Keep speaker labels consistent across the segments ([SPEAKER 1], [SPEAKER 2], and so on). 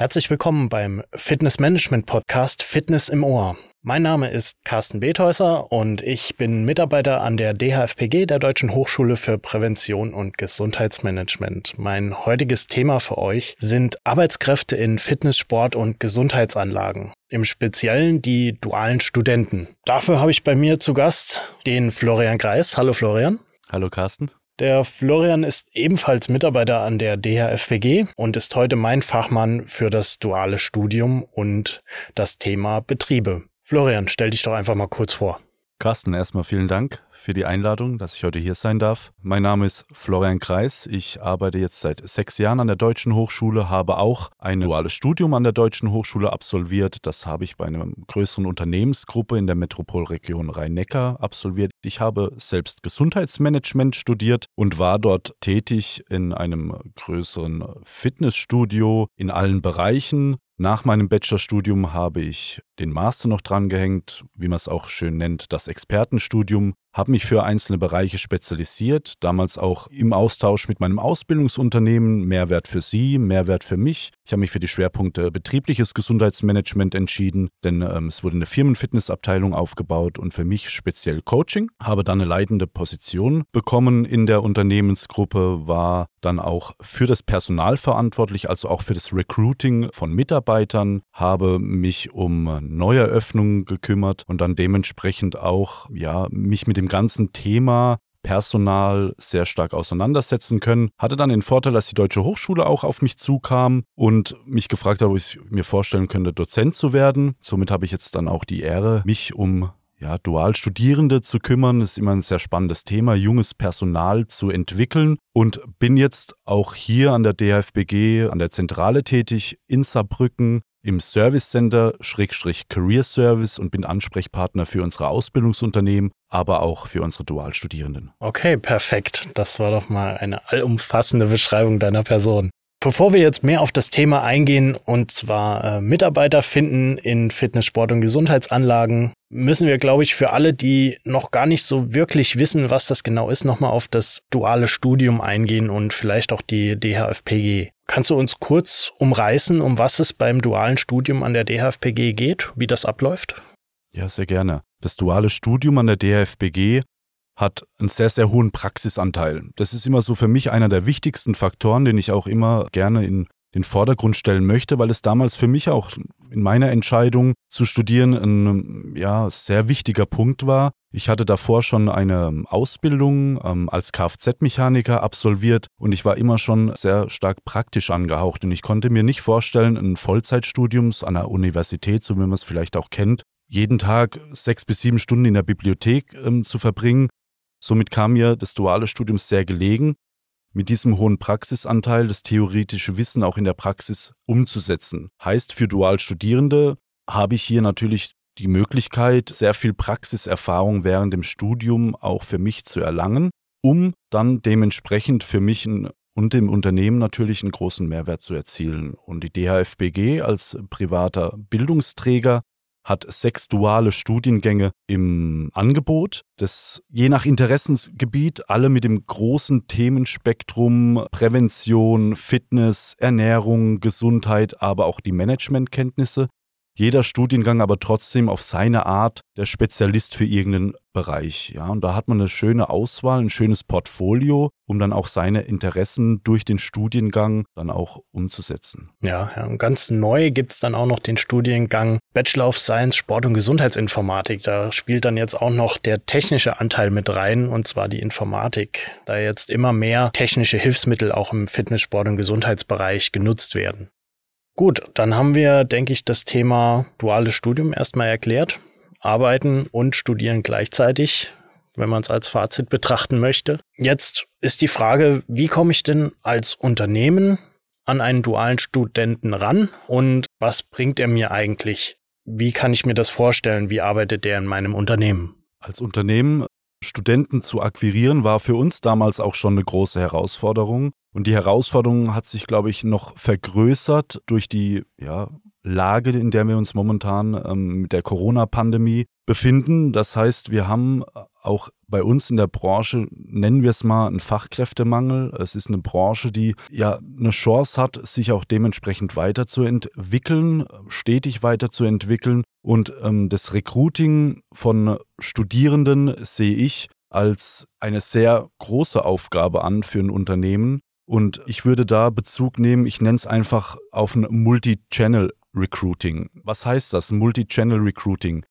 [SPEAKER 1] Herzlich willkommen beim Fitness Management Podcast Fitness im Ohr. Mein Name ist Carsten Bethäuser und ich bin Mitarbeiter an der DHFPG, der Deutschen Hochschule für Prävention und Gesundheitsmanagement. Mein heutiges Thema für euch sind Arbeitskräfte in Fitness, Sport und Gesundheitsanlagen. Im Speziellen die dualen Studenten. Dafür habe ich bei mir zu Gast den Florian Greis. Hallo Florian.
[SPEAKER 2] Hallo Carsten.
[SPEAKER 1] Der Florian ist ebenfalls Mitarbeiter an der DHFPG und ist heute mein Fachmann für das duale Studium und das Thema Betriebe. Florian, stell dich doch einfach mal kurz vor.
[SPEAKER 2] Carsten, erstmal vielen Dank für die Einladung, dass ich heute hier sein darf. Mein Name ist Florian Kreis. Ich arbeite jetzt seit sechs Jahren an der Deutschen Hochschule, habe auch ein duales Studium an der Deutschen Hochschule absolviert. Das habe ich bei einer größeren Unternehmensgruppe in der Metropolregion Rhein-Neckar absolviert. Ich habe selbst Gesundheitsmanagement studiert und war dort tätig in einem größeren Fitnessstudio in allen Bereichen. Nach meinem Bachelorstudium habe ich den Master noch drangehängt, wie man es auch schön nennt, das Expertenstudium habe mich für einzelne Bereiche spezialisiert, damals auch im Austausch mit meinem Ausbildungsunternehmen, Mehrwert für Sie, Mehrwert für mich. Ich habe mich für die Schwerpunkte betriebliches Gesundheitsmanagement entschieden, denn ähm, es wurde eine Firmenfitnessabteilung aufgebaut und für mich speziell Coaching. Habe dann eine leitende Position bekommen in der Unternehmensgruppe, war dann auch für das Personal verantwortlich, also auch für das Recruiting von Mitarbeitern, habe mich um Neueröffnungen gekümmert und dann dementsprechend auch ja mich mit dem ganzen Thema Personal sehr stark auseinandersetzen können. Hatte dann den Vorteil, dass die Deutsche Hochschule auch auf mich zukam und mich gefragt hat, ob ich mir vorstellen könnte, Dozent zu werden. Somit habe ich jetzt dann auch die Ehre, mich um ja, Dualstudierende zu kümmern. Ist immer ein sehr spannendes Thema, junges Personal zu entwickeln und bin jetzt auch hier an der DFBG, an der Zentrale tätig in Saarbrücken im Service Center Schrägstrich Career Service und bin Ansprechpartner für unsere Ausbildungsunternehmen, aber auch für unsere Dualstudierenden.
[SPEAKER 1] Okay, perfekt. Das war doch mal eine allumfassende Beschreibung deiner Person. Bevor wir jetzt mehr auf das Thema eingehen, und zwar äh, Mitarbeiter finden in Fitness, Sport und Gesundheitsanlagen, müssen wir, glaube ich, für alle, die noch gar nicht so wirklich wissen, was das genau ist, nochmal auf das duale Studium eingehen und vielleicht auch die DHFPG. Kannst du uns kurz umreißen, um was es beim dualen Studium an der DHFPG geht, wie das abläuft?
[SPEAKER 2] Ja, sehr gerne. Das duale Studium an der DHFPG hat einen sehr, sehr hohen Praxisanteil. Das ist immer so für mich einer der wichtigsten Faktoren, den ich auch immer gerne in den Vordergrund stellen möchte, weil es damals für mich auch in meiner Entscheidung zu studieren ein ja, sehr wichtiger Punkt war. Ich hatte davor schon eine Ausbildung ähm, als Kfz-Mechaniker absolviert und ich war immer schon sehr stark praktisch angehaucht und ich konnte mir nicht vorstellen, ein Vollzeitstudiums an der Universität, so wie man es vielleicht auch kennt, jeden Tag sechs bis sieben Stunden in der Bibliothek ähm, zu verbringen Somit kam mir das duale Studium sehr gelegen, mit diesem hohen Praxisanteil das theoretische Wissen auch in der Praxis umzusetzen. Heißt, für Dualstudierende habe ich hier natürlich die Möglichkeit, sehr viel Praxiserfahrung während dem Studium auch für mich zu erlangen, um dann dementsprechend für mich und dem Unternehmen natürlich einen großen Mehrwert zu erzielen. Und die DHFBG als privater Bildungsträger hat sechs duale Studiengänge im Angebot. Das je nach Interessensgebiet alle mit dem großen Themenspektrum Prävention, Fitness, Ernährung, Gesundheit, aber auch die Managementkenntnisse jeder Studiengang aber trotzdem auf seine Art der Spezialist für irgendeinen Bereich. Ja, und da hat man eine schöne Auswahl, ein schönes Portfolio, um dann auch seine Interessen durch den Studiengang dann auch umzusetzen.
[SPEAKER 1] Ja, ja und ganz neu gibt es dann auch noch den Studiengang Bachelor of Science Sport und Gesundheitsinformatik. Da spielt dann jetzt auch noch der technische Anteil mit rein, und zwar die Informatik, da jetzt immer mehr technische Hilfsmittel auch im Fitness, Sport und Gesundheitsbereich genutzt werden. Gut, dann haben wir, denke ich, das Thema duales Studium erstmal erklärt. Arbeiten und studieren gleichzeitig, wenn man es als Fazit betrachten möchte. Jetzt ist die Frage, wie komme ich denn als Unternehmen an einen dualen Studenten ran und was bringt er mir eigentlich? Wie kann ich mir das vorstellen? Wie arbeitet der in meinem Unternehmen?
[SPEAKER 2] Als Unternehmen Studenten zu akquirieren, war für uns damals auch schon eine große Herausforderung. Und die Herausforderung hat sich, glaube ich, noch vergrößert durch die ja, Lage, in der wir uns momentan ähm, mit der Corona-Pandemie befinden. Das heißt, wir haben auch bei uns in der Branche, nennen wir es mal, einen Fachkräftemangel. Es ist eine Branche, die ja eine Chance hat, sich auch dementsprechend weiterzuentwickeln, stetig weiterzuentwickeln. Und ähm, das Recruiting von Studierenden sehe ich als eine sehr große Aufgabe an für ein Unternehmen. Und ich würde da Bezug nehmen, ich nenne es einfach auf ein Multi-Channel Recruiting. Was heißt das? Multi-Channel Recruiting.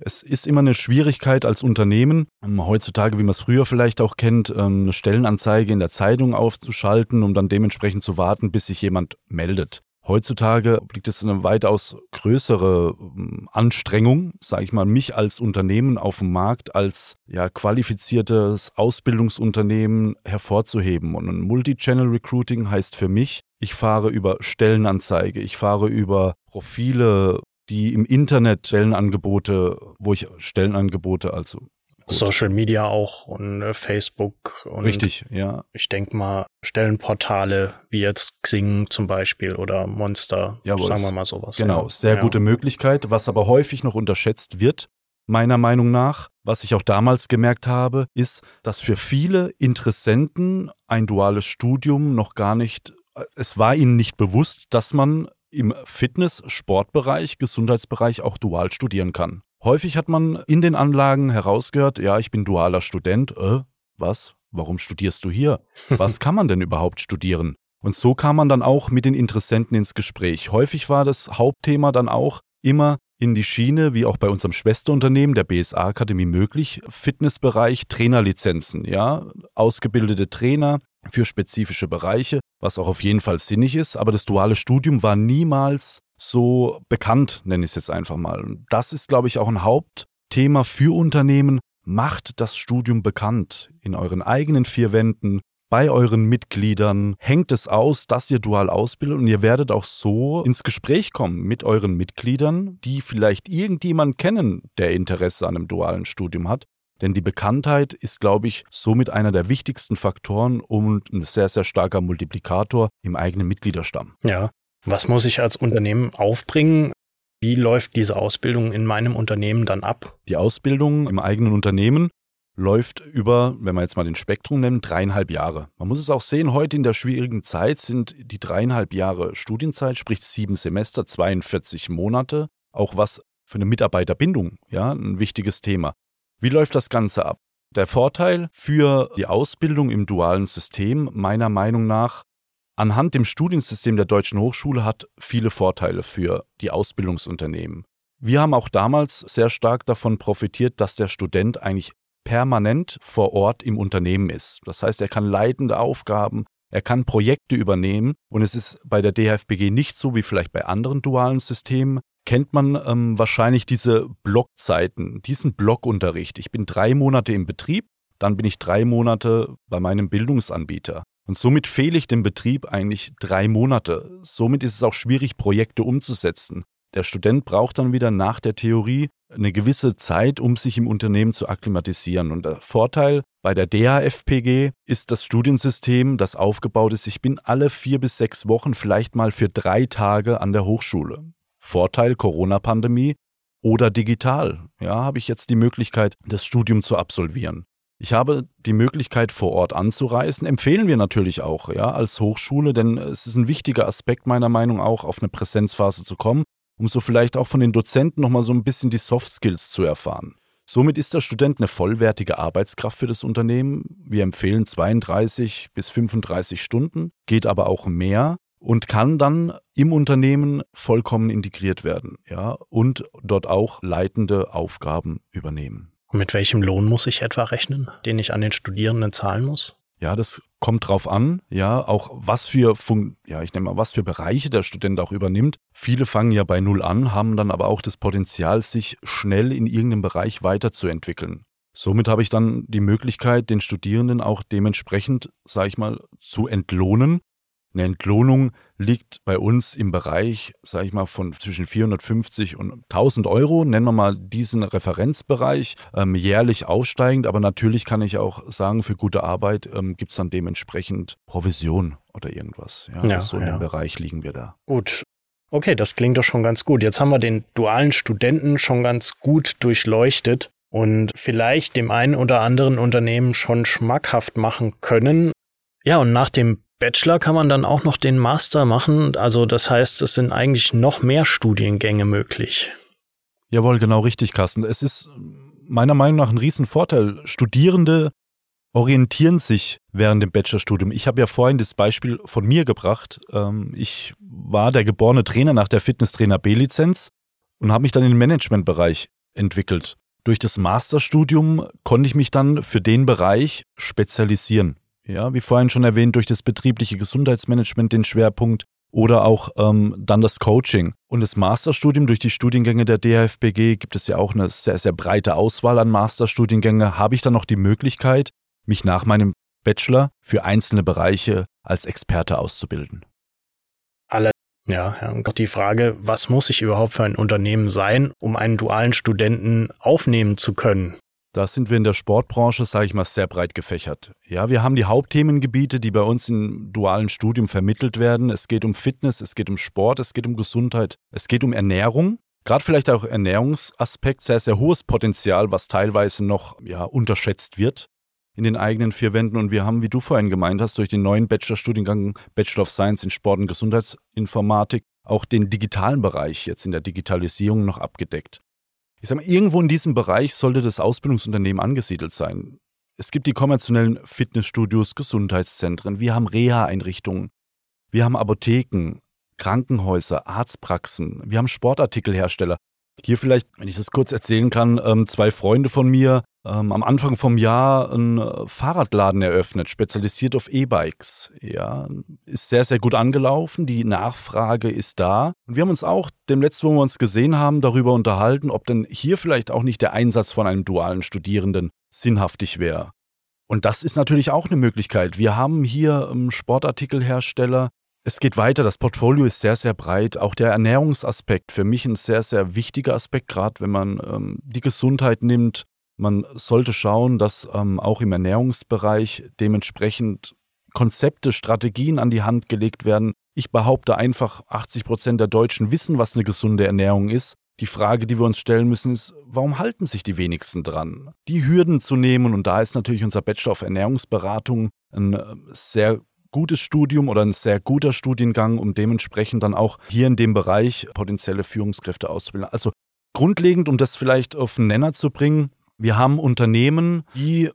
[SPEAKER 2] Es ist immer eine Schwierigkeit als Unternehmen, ähm, heutzutage, wie man es früher vielleicht auch kennt, ähm, eine Stellenanzeige in der Zeitung aufzuschalten, um dann dementsprechend zu warten, bis sich jemand meldet. Heutzutage liegt es eine weitaus größere ähm, Anstrengung, sage ich mal, mich als Unternehmen auf dem Markt als ja, qualifiziertes Ausbildungsunternehmen hervorzuheben. Und ein Multi-Channel Recruiting heißt für mich, ich fahre über Stellenanzeige, ich fahre über Profile, die im Internet Stellenangebote, wo ich Stellenangebote, also
[SPEAKER 1] Social Media auch und äh, Facebook und
[SPEAKER 2] Richtig, ja.
[SPEAKER 1] Ich denke mal Stellenportale wie jetzt Xing zum Beispiel oder Monster,
[SPEAKER 2] Jawohl,
[SPEAKER 1] sagen wir mal sowas.
[SPEAKER 2] Genau, ja. sehr ja. gute Möglichkeit, was aber häufig noch unterschätzt wird, meiner Meinung nach, was ich auch damals gemerkt habe, ist, dass für viele Interessenten ein duales Studium noch gar nicht, äh, es war ihnen nicht bewusst, dass man im Fitness-, Sportbereich, Gesundheitsbereich auch dual studieren kann. Häufig hat man in den Anlagen herausgehört, ja, ich bin dualer Student. Äh, was? Warum studierst du hier? Was kann man denn überhaupt studieren? Und so kam man dann auch mit den Interessenten ins Gespräch. Häufig war das Hauptthema dann auch immer in die Schiene, wie auch bei unserem Schwesterunternehmen, der BSA Akademie möglich, Fitnessbereich, Trainerlizenzen, ja, ausgebildete Trainer für spezifische Bereiche, was auch auf jeden Fall sinnig ist, aber das duale Studium war niemals so bekannt, nenne ich es jetzt einfach mal. Und das ist, glaube ich, auch ein Hauptthema für Unternehmen. Macht das Studium bekannt in euren eigenen vier Wänden, bei euren Mitgliedern. Hängt es aus, dass ihr dual ausbildet und ihr werdet auch so ins Gespräch kommen mit euren Mitgliedern, die vielleicht irgendjemand kennen, der Interesse an einem dualen Studium hat. Denn die Bekanntheit ist, glaube ich, somit einer der wichtigsten Faktoren und ein sehr, sehr starker Multiplikator im eigenen Mitgliederstamm.
[SPEAKER 1] Ja, was muss ich als Unternehmen aufbringen? Wie läuft diese Ausbildung in meinem Unternehmen dann ab?
[SPEAKER 2] Die Ausbildung im eigenen Unternehmen läuft über, wenn wir jetzt mal den Spektrum nennen, dreieinhalb Jahre. Man muss es auch sehen, heute in der schwierigen Zeit sind die dreieinhalb Jahre Studienzeit, sprich sieben Semester, 42 Monate, auch was für eine Mitarbeiterbindung, ja, ein wichtiges Thema. Wie läuft das Ganze ab? Der Vorteil für die Ausbildung im dualen System meiner Meinung nach anhand dem Studiensystem der Deutschen Hochschule hat viele Vorteile für die Ausbildungsunternehmen. Wir haben auch damals sehr stark davon profitiert, dass der Student eigentlich permanent vor Ort im Unternehmen ist. Das heißt, er kann leitende Aufgaben, er kann Projekte übernehmen und es ist bei der DHFBG nicht so wie vielleicht bei anderen dualen Systemen. Kennt man ähm, wahrscheinlich diese Blockzeiten, diesen Blockunterricht. Ich bin drei Monate im Betrieb, dann bin ich drei Monate bei meinem Bildungsanbieter. Und somit fehle ich dem Betrieb eigentlich drei Monate. Somit ist es auch schwierig, Projekte umzusetzen. Der Student braucht dann wieder nach der Theorie eine gewisse Zeit, um sich im Unternehmen zu akklimatisieren. Und der Vorteil bei der DHFPG ist das Studiensystem, das aufgebaut ist. Ich bin alle vier bis sechs Wochen vielleicht mal für drei Tage an der Hochschule. Vorteil Corona-Pandemie oder digital. Ja, habe ich jetzt die Möglichkeit, das Studium zu absolvieren. Ich habe die Möglichkeit, vor Ort anzureisen. Empfehlen wir natürlich auch, ja, als Hochschule, denn es ist ein wichtiger Aspekt meiner Meinung auch, auf eine Präsenzphase zu kommen, um so vielleicht auch von den Dozenten nochmal so ein bisschen die Soft Skills zu erfahren. Somit ist der Student eine vollwertige Arbeitskraft für das Unternehmen. Wir empfehlen 32 bis 35 Stunden, geht aber auch mehr und kann dann im Unternehmen vollkommen integriert werden, ja, und dort auch leitende Aufgaben übernehmen.
[SPEAKER 1] Und mit welchem Lohn muss ich etwa rechnen, den ich an den Studierenden zahlen muss?
[SPEAKER 2] Ja, das kommt drauf an, ja, auch was für Fun ja, ich nehme mal, was für Bereiche der Student auch übernimmt. Viele fangen ja bei null an, haben dann aber auch das Potenzial, sich schnell in irgendeinem Bereich weiterzuentwickeln. Somit habe ich dann die Möglichkeit, den Studierenden auch dementsprechend, sage ich mal, zu entlohnen eine Entlohnung liegt bei uns im Bereich, sage ich mal, von zwischen 450 und 1000 Euro, nennen wir mal diesen Referenzbereich, ähm, jährlich aufsteigend. Aber natürlich kann ich auch sagen, für gute Arbeit ähm, gibt es dann dementsprechend Provision oder irgendwas. Ja, ja so in ja. dem Bereich liegen wir da.
[SPEAKER 1] Gut, Okay, das klingt doch schon ganz gut. Jetzt haben wir den dualen Studenten schon ganz gut durchleuchtet und vielleicht dem einen oder anderen Unternehmen schon schmackhaft machen können. Ja, und nach dem Bachelor kann man dann auch noch den Master machen. Also das heißt, es sind eigentlich noch mehr Studiengänge möglich.
[SPEAKER 2] Jawohl, genau richtig, Carsten. Es ist meiner Meinung nach ein Riesenvorteil. Studierende orientieren sich während dem Bachelorstudium. Ich habe ja vorhin das Beispiel von mir gebracht. Ähm, ich war der geborene Trainer nach der Fitnesstrainer B-Lizenz und habe mich dann in den Managementbereich entwickelt. Durch das Masterstudium konnte ich mich dann für den Bereich spezialisieren. Ja, wie vorhin schon erwähnt, durch das betriebliche Gesundheitsmanagement den Schwerpunkt oder auch ähm, dann das Coaching. Und das Masterstudium durch die Studiengänge der DHFBG gibt es ja auch eine sehr, sehr breite Auswahl an Masterstudiengänge. Habe ich dann noch die Möglichkeit, mich nach meinem Bachelor für einzelne Bereiche als Experte auszubilden?
[SPEAKER 1] Alle, ja, und die Frage, was muss ich überhaupt für ein Unternehmen sein, um einen dualen Studenten aufnehmen zu können?
[SPEAKER 2] Da sind wir in der Sportbranche, sage ich mal, sehr breit gefächert. Ja, wir haben die Hauptthemengebiete, die bei uns im dualen Studium vermittelt werden. Es geht um Fitness, es geht um Sport, es geht um Gesundheit, es geht um Ernährung. Gerade vielleicht auch Ernährungsaspekt, sehr, sehr hohes Potenzial, was teilweise noch ja, unterschätzt wird in den eigenen vier Wänden. Und wir haben, wie du vorhin gemeint hast, durch den neuen Bachelorstudiengang Bachelor of Science in Sport und Gesundheitsinformatik auch den digitalen Bereich jetzt in der Digitalisierung noch abgedeckt. Ich sage mal, irgendwo in diesem Bereich sollte das Ausbildungsunternehmen angesiedelt sein. Es gibt die konventionellen Fitnessstudios, Gesundheitszentren, wir haben Reha-Einrichtungen, wir haben Apotheken, Krankenhäuser, Arztpraxen, wir haben Sportartikelhersteller. Hier vielleicht, wenn ich das kurz erzählen kann, ähm, zwei Freunde von mir ähm, am Anfang vom Jahr einen äh, Fahrradladen eröffnet, spezialisiert auf E-Bikes. Ja, ist sehr, sehr gut angelaufen. Die Nachfrage ist da. Und wir haben uns auch dem letzten, wo wir uns gesehen haben, darüber unterhalten, ob denn hier vielleicht auch nicht der Einsatz von einem dualen Studierenden sinnhaftig wäre. Und das ist natürlich auch eine Möglichkeit. Wir haben hier ähm, Sportartikelhersteller. Es geht weiter, das Portfolio ist sehr, sehr breit. Auch der Ernährungsaspekt für mich ein sehr, sehr wichtiger Aspekt, gerade wenn man ähm, die Gesundheit nimmt, man sollte schauen, dass ähm, auch im Ernährungsbereich dementsprechend Konzepte, Strategien an die Hand gelegt werden. Ich behaupte einfach, 80 Prozent der Deutschen wissen, was eine gesunde Ernährung ist. Die Frage, die wir uns stellen müssen, ist, warum halten sich die wenigsten dran? Die Hürden zu nehmen, und da ist natürlich unser Bachelor of Ernährungsberatung ein äh, sehr gutes Studium oder ein sehr guter Studiengang, um dementsprechend dann auch hier in dem Bereich potenzielle Führungskräfte auszubilden. Also grundlegend, um das vielleicht auf den Nenner zu bringen, wir haben Unternehmen, die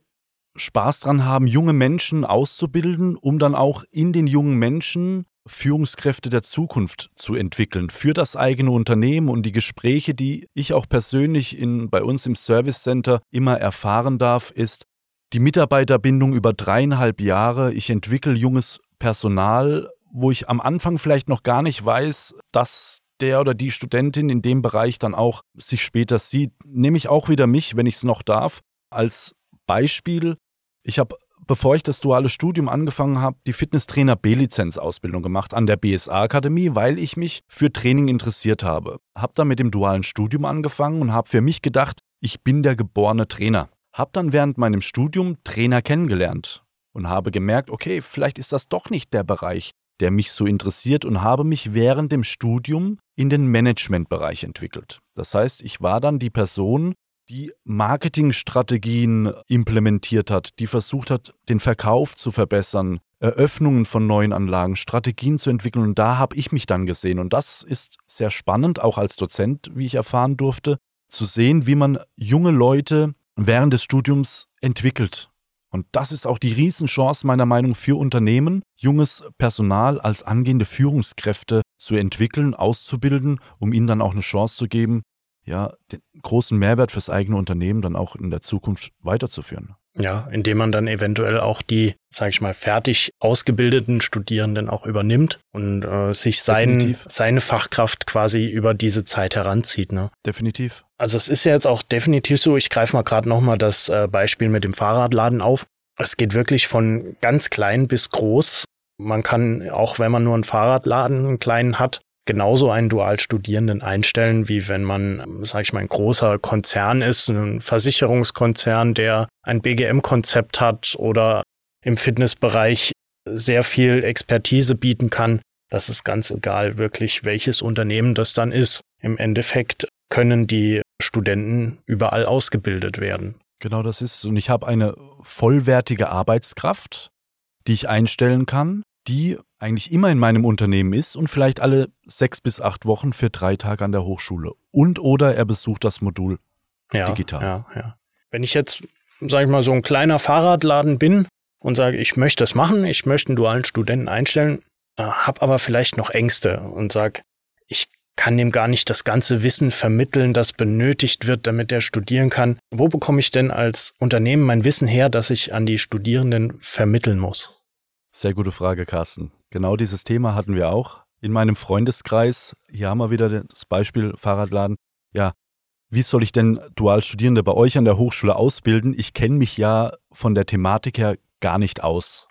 [SPEAKER 2] Spaß dran haben, junge Menschen auszubilden, um dann auch in den jungen Menschen Führungskräfte der Zukunft zu entwickeln für das eigene Unternehmen und die Gespräche, die ich auch persönlich in, bei uns im Service Center immer erfahren darf, ist die Mitarbeiterbindung über dreieinhalb Jahre. Ich entwickle junges Personal, wo ich am Anfang vielleicht noch gar nicht weiß, dass der oder die Studentin in dem Bereich dann auch sich später sieht. Nehme ich auch wieder mich, wenn ich es noch darf, als Beispiel. Ich habe, bevor ich das duale Studium angefangen habe, die Fitnesstrainer B-Lizenz-Ausbildung gemacht an der BSA-Akademie, weil ich mich für Training interessiert habe. Habe dann mit dem dualen Studium angefangen und habe für mich gedacht, ich bin der geborene Trainer. Habe dann während meinem Studium Trainer kennengelernt und habe gemerkt, okay, vielleicht ist das doch nicht der Bereich, der mich so interessiert und habe mich während dem Studium in den Managementbereich entwickelt. Das heißt, ich war dann die Person, die Marketingstrategien implementiert hat, die versucht hat, den Verkauf zu verbessern, Eröffnungen von neuen Anlagen, Strategien zu entwickeln. Und da habe ich mich dann gesehen. Und das ist sehr spannend, auch als Dozent, wie ich erfahren durfte, zu sehen, wie man junge Leute während des Studiums entwickelt. Und das ist auch die Riesenchance meiner Meinung für Unternehmen, junges Personal als angehende Führungskräfte zu entwickeln, auszubilden, um ihnen dann auch eine Chance zu geben, ja, den großen Mehrwert fürs eigene Unternehmen dann auch in der Zukunft weiterzuführen.
[SPEAKER 1] Ja, indem man dann eventuell auch die, sage ich mal, fertig ausgebildeten Studierenden auch übernimmt und äh, sich sein, seine Fachkraft quasi über diese Zeit heranzieht. Ne?
[SPEAKER 2] Definitiv.
[SPEAKER 1] Also es ist ja jetzt auch definitiv so, ich greife mal gerade nochmal das äh, Beispiel mit dem Fahrradladen auf. Es geht wirklich von ganz klein bis groß. Man kann, auch wenn man nur einen Fahrradladen, einen kleinen hat, genauso einen Dualstudierenden einstellen, wie wenn man, sage ich mal, ein großer Konzern ist, ein Versicherungskonzern, der ein BGM-Konzept hat oder im Fitnessbereich sehr viel Expertise bieten kann. Das ist ganz egal wirklich, welches Unternehmen das dann ist. Im Endeffekt können die Studenten überall ausgebildet werden.
[SPEAKER 2] Genau das ist. Und ich habe eine vollwertige Arbeitskraft, die ich einstellen kann, die eigentlich immer in meinem Unternehmen ist und vielleicht alle sechs bis acht Wochen für drei Tage an der Hochschule. Und oder er besucht das Modul ja, digital.
[SPEAKER 1] Ja, ja. Wenn ich jetzt, sage ich mal, so ein kleiner Fahrradladen bin und sage, ich möchte das machen, ich möchte einen dualen Studenten einstellen, äh, habe aber vielleicht noch Ängste und sage, ich kann dem gar nicht das ganze Wissen vermitteln, das benötigt wird, damit er studieren kann. Wo bekomme ich denn als Unternehmen mein Wissen her, das ich an die Studierenden vermitteln muss?
[SPEAKER 2] Sehr gute Frage, Carsten. Genau dieses Thema hatten wir auch in meinem Freundeskreis. Hier haben wir wieder das Beispiel Fahrradladen. Ja, wie soll ich denn Dualstudierende bei euch an der Hochschule ausbilden? Ich kenne mich ja von der Thematik her gar nicht aus.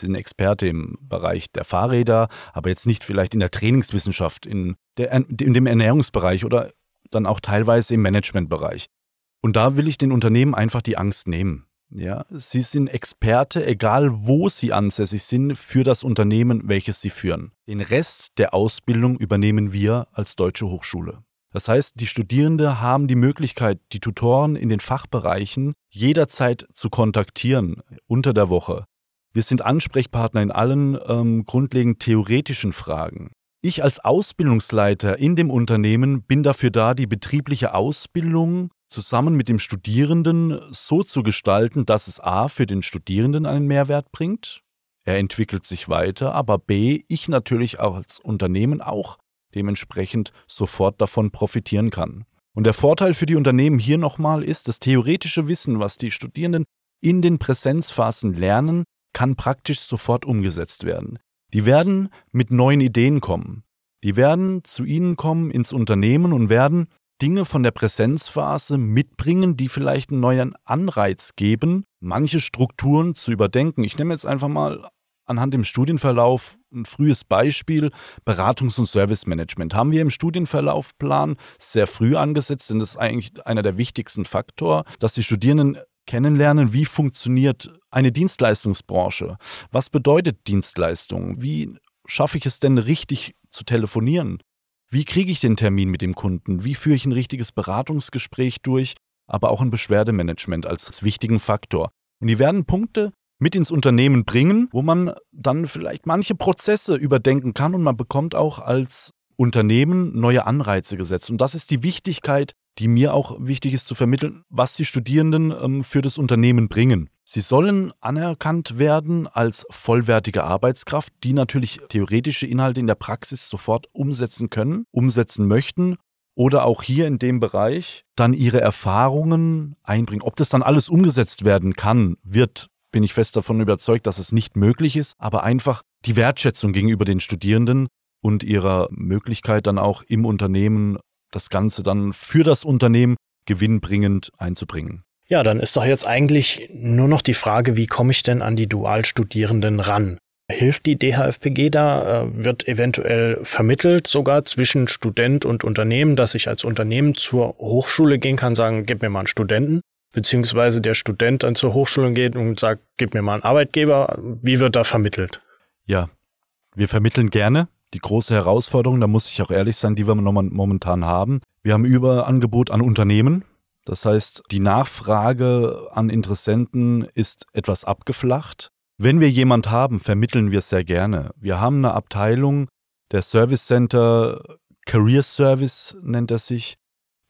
[SPEAKER 2] Sie sind Experte im Bereich der Fahrräder, aber jetzt nicht vielleicht in der Trainingswissenschaft, in, der, in dem Ernährungsbereich oder dann auch teilweise im Managementbereich. Und da will ich den Unternehmen einfach die Angst nehmen. Ja, sie sind Experte, egal wo sie ansässig sind, für das Unternehmen, welches sie führen. Den Rest der Ausbildung übernehmen wir als Deutsche Hochschule. Das heißt, die Studierende haben die Möglichkeit, die Tutoren in den Fachbereichen jederzeit zu kontaktieren unter der Woche. Wir sind Ansprechpartner in allen ähm, grundlegend theoretischen Fragen. Ich als Ausbildungsleiter in dem Unternehmen bin dafür da, die betriebliche Ausbildung zusammen mit dem Studierenden so zu gestalten, dass es a. für den Studierenden einen Mehrwert bringt, er entwickelt sich weiter, aber b. ich natürlich als Unternehmen auch dementsprechend sofort davon profitieren kann. Und der Vorteil für die Unternehmen hier nochmal ist, das theoretische Wissen, was die Studierenden in den Präsenzphasen lernen, kann praktisch sofort umgesetzt werden. Die werden mit neuen Ideen kommen. Die werden zu Ihnen kommen ins Unternehmen und werden Dinge von der Präsenzphase mitbringen, die vielleicht einen neuen Anreiz geben, manche Strukturen zu überdenken. Ich nehme jetzt einfach mal anhand dem Studienverlauf ein frühes Beispiel. Beratungs- und Servicemanagement haben wir im Studienverlaufplan sehr früh angesetzt, denn das ist eigentlich einer der wichtigsten Faktoren, dass die Studierenden kennenlernen, wie funktioniert eine Dienstleistungsbranche. Was bedeutet Dienstleistung? Wie schaffe ich es denn richtig zu telefonieren? Wie kriege ich den Termin mit dem Kunden? Wie führe ich ein richtiges Beratungsgespräch durch? Aber auch ein Beschwerdemanagement als wichtigen Faktor. Und die werden Punkte mit ins Unternehmen bringen, wo man dann vielleicht manche Prozesse überdenken kann und man bekommt auch als Unternehmen neue Anreize gesetzt. Und das ist die Wichtigkeit, die mir auch wichtig ist zu vermitteln, was die Studierenden ähm, für das Unternehmen bringen. Sie sollen anerkannt werden als vollwertige Arbeitskraft, die natürlich theoretische Inhalte in der Praxis sofort umsetzen können, umsetzen möchten oder auch hier in dem Bereich dann ihre Erfahrungen einbringen. Ob das dann alles umgesetzt werden kann, wird bin ich fest davon überzeugt, dass es nicht möglich ist, aber einfach die Wertschätzung gegenüber den Studierenden und ihrer Möglichkeit dann auch im Unternehmen das Ganze dann für das Unternehmen gewinnbringend einzubringen.
[SPEAKER 1] Ja, dann ist doch jetzt eigentlich nur noch die Frage, wie komme ich denn an die Dualstudierenden ran? Hilft die DHFPG da? Äh, wird eventuell vermittelt sogar zwischen Student und Unternehmen, dass ich als Unternehmen zur Hochschule gehen kann, sagen, gib mir mal einen Studenten beziehungsweise der Student dann zur Hochschule geht und sagt, gib mir mal einen Arbeitgeber. Wie wird da vermittelt?
[SPEAKER 2] Ja, wir vermitteln gerne. Die große Herausforderung, da muss ich auch ehrlich sein, die wir momentan haben. Wir haben Überangebot an Unternehmen. Das heißt, die Nachfrage an Interessenten ist etwas abgeflacht. Wenn wir jemand haben, vermitteln wir es sehr gerne. Wir haben eine Abteilung, der Service Center Career Service nennt er sich,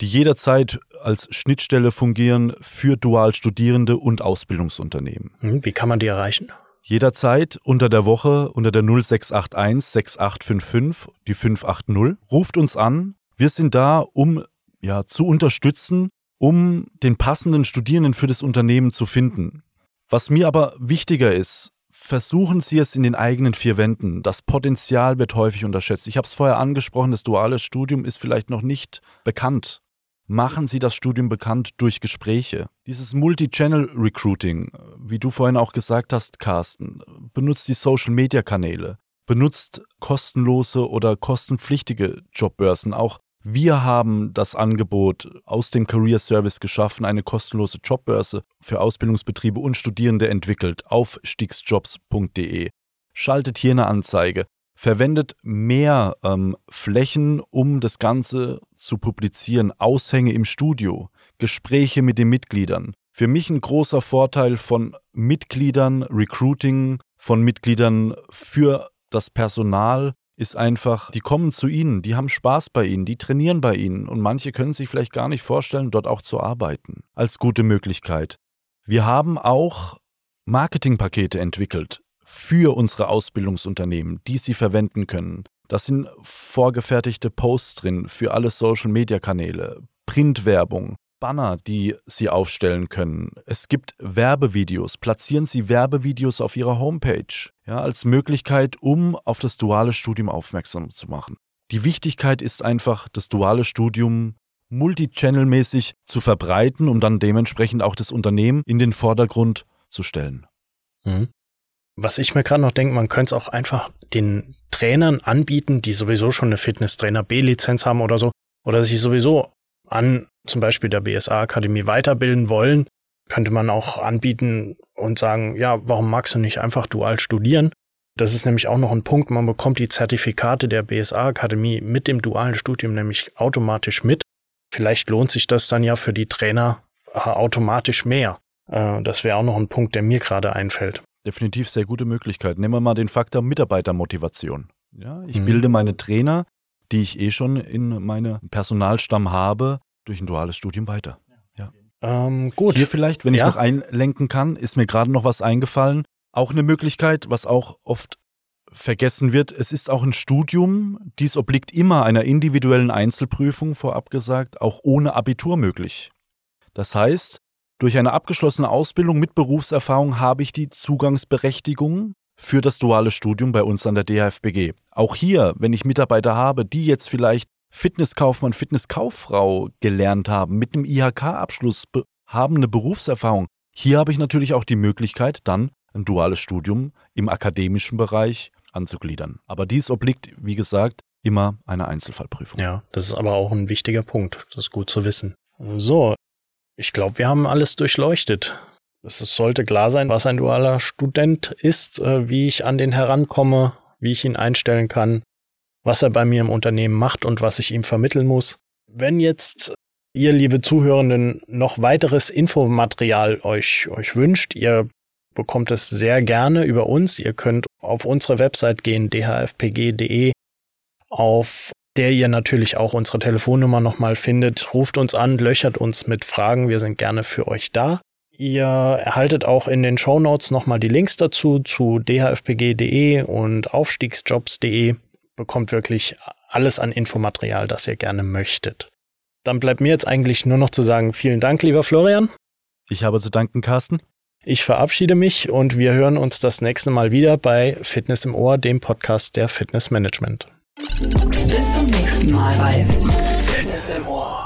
[SPEAKER 2] die jederzeit als Schnittstelle fungieren für Dualstudierende und Ausbildungsunternehmen.
[SPEAKER 1] Hm, wie kann man die erreichen?
[SPEAKER 2] Jederzeit unter der Woche unter der 0681 6855 die 580 ruft uns an. Wir sind da, um ja zu unterstützen, um den passenden Studierenden für das Unternehmen zu finden. Was mir aber wichtiger ist, versuchen Sie es in den eigenen vier Wänden. Das Potenzial wird häufig unterschätzt. Ich habe es vorher angesprochen, das duale Studium ist vielleicht noch nicht bekannt machen Sie das Studium bekannt durch Gespräche. Dieses Multi-Channel-Recruiting, wie du vorhin auch gesagt hast, Carsten, benutzt die Social-Media-Kanäle, benutzt kostenlose oder kostenpflichtige Jobbörsen. Auch wir haben das Angebot aus dem Career Service geschaffen, eine kostenlose Jobbörse für Ausbildungsbetriebe und Studierende entwickelt auf stiegsjobs.de. Schaltet hier eine Anzeige, verwendet mehr ähm, Flächen, um das Ganze zu publizieren, Aushänge im Studio, Gespräche mit den Mitgliedern. Für mich ein großer Vorteil von Mitgliedern, Recruiting, von Mitgliedern für das Personal ist einfach, die kommen zu ihnen, die haben Spaß bei ihnen, die trainieren bei ihnen und manche können sich vielleicht gar nicht vorstellen, dort auch zu arbeiten, als gute Möglichkeit. Wir haben auch Marketingpakete entwickelt für unsere Ausbildungsunternehmen, die sie verwenden können. Das sind vorgefertigte Posts drin für alle Social-Media-Kanäle, Printwerbung, Banner, die Sie aufstellen können. Es gibt Werbevideos. Platzieren Sie Werbevideos auf Ihrer Homepage ja, als Möglichkeit, um auf das duale Studium aufmerksam zu machen. Die Wichtigkeit ist einfach, das duale Studium multichannelmäßig zu verbreiten, um dann dementsprechend auch das Unternehmen in den Vordergrund zu stellen.
[SPEAKER 1] Mhm. Was ich mir gerade noch denke, man könnte es auch einfach den Trainern anbieten, die sowieso schon eine Fitnesstrainer B-Lizenz haben oder so, oder sich sowieso an zum Beispiel der BSA-Akademie weiterbilden wollen, könnte man auch anbieten und sagen, ja, warum magst du nicht einfach dual studieren? Das ist nämlich auch noch ein Punkt, man bekommt die Zertifikate der BSA-Akademie mit dem dualen Studium nämlich automatisch mit. Vielleicht lohnt sich das dann ja für die Trainer äh, automatisch mehr. Äh, das wäre auch noch ein Punkt, der mir gerade einfällt
[SPEAKER 2] definitiv sehr gute Möglichkeit. Nehmen wir mal den Faktor Mitarbeitermotivation. Ja, ich mhm. bilde meine Trainer, die ich eh schon in meinem Personalstamm habe, durch ein duales Studium weiter. Ja.
[SPEAKER 1] Ähm, gut.
[SPEAKER 2] Hier vielleicht, wenn ja. ich noch einlenken kann, ist mir gerade noch was eingefallen. Auch eine Möglichkeit, was auch oft vergessen wird, es ist auch ein Studium, dies obliegt immer einer individuellen Einzelprüfung, vorab gesagt, auch ohne Abitur möglich. Das heißt, durch eine abgeschlossene Ausbildung mit Berufserfahrung habe ich die Zugangsberechtigung für das duale Studium bei uns an der DHFBG. Auch hier, wenn ich Mitarbeiter habe, die jetzt vielleicht Fitnesskaufmann, Fitnesskauffrau gelernt haben, mit einem IHK-Abschluss haben eine Berufserfahrung, hier habe ich natürlich auch die Möglichkeit, dann ein duales Studium im akademischen Bereich anzugliedern. Aber dies obliegt, wie gesagt, immer einer Einzelfallprüfung.
[SPEAKER 1] Ja, das ist aber auch ein wichtiger Punkt. Das ist gut zu wissen. So, ich glaube, wir haben alles durchleuchtet. Es sollte klar sein, was ein dualer Student ist, äh, wie ich an den herankomme, wie ich ihn einstellen kann, was er bei mir im Unternehmen macht und was ich ihm vermitteln muss. Wenn jetzt ihr, liebe Zuhörenden, noch weiteres Infomaterial euch, euch wünscht, ihr bekommt es sehr gerne über uns. Ihr könnt auf unsere Website gehen, dhfpg.de, auf der ihr natürlich auch unsere Telefonnummer nochmal findet. Ruft uns an, löchert uns mit Fragen. Wir sind gerne für euch da. Ihr erhaltet auch in den Show Notes nochmal die Links dazu zu dhfpg.de und aufstiegsjobs.de. Bekommt wirklich alles an Infomaterial, das ihr gerne möchtet. Dann bleibt mir jetzt eigentlich nur noch zu sagen, vielen Dank, lieber Florian.
[SPEAKER 2] Ich habe zu danken, Carsten.
[SPEAKER 1] Ich verabschiede mich und wir hören uns das nächste Mal wieder bei Fitness im Ohr, dem Podcast der Fitness Management.
[SPEAKER 3] Bis zum nächsten Mal bei Fitness im Ohr.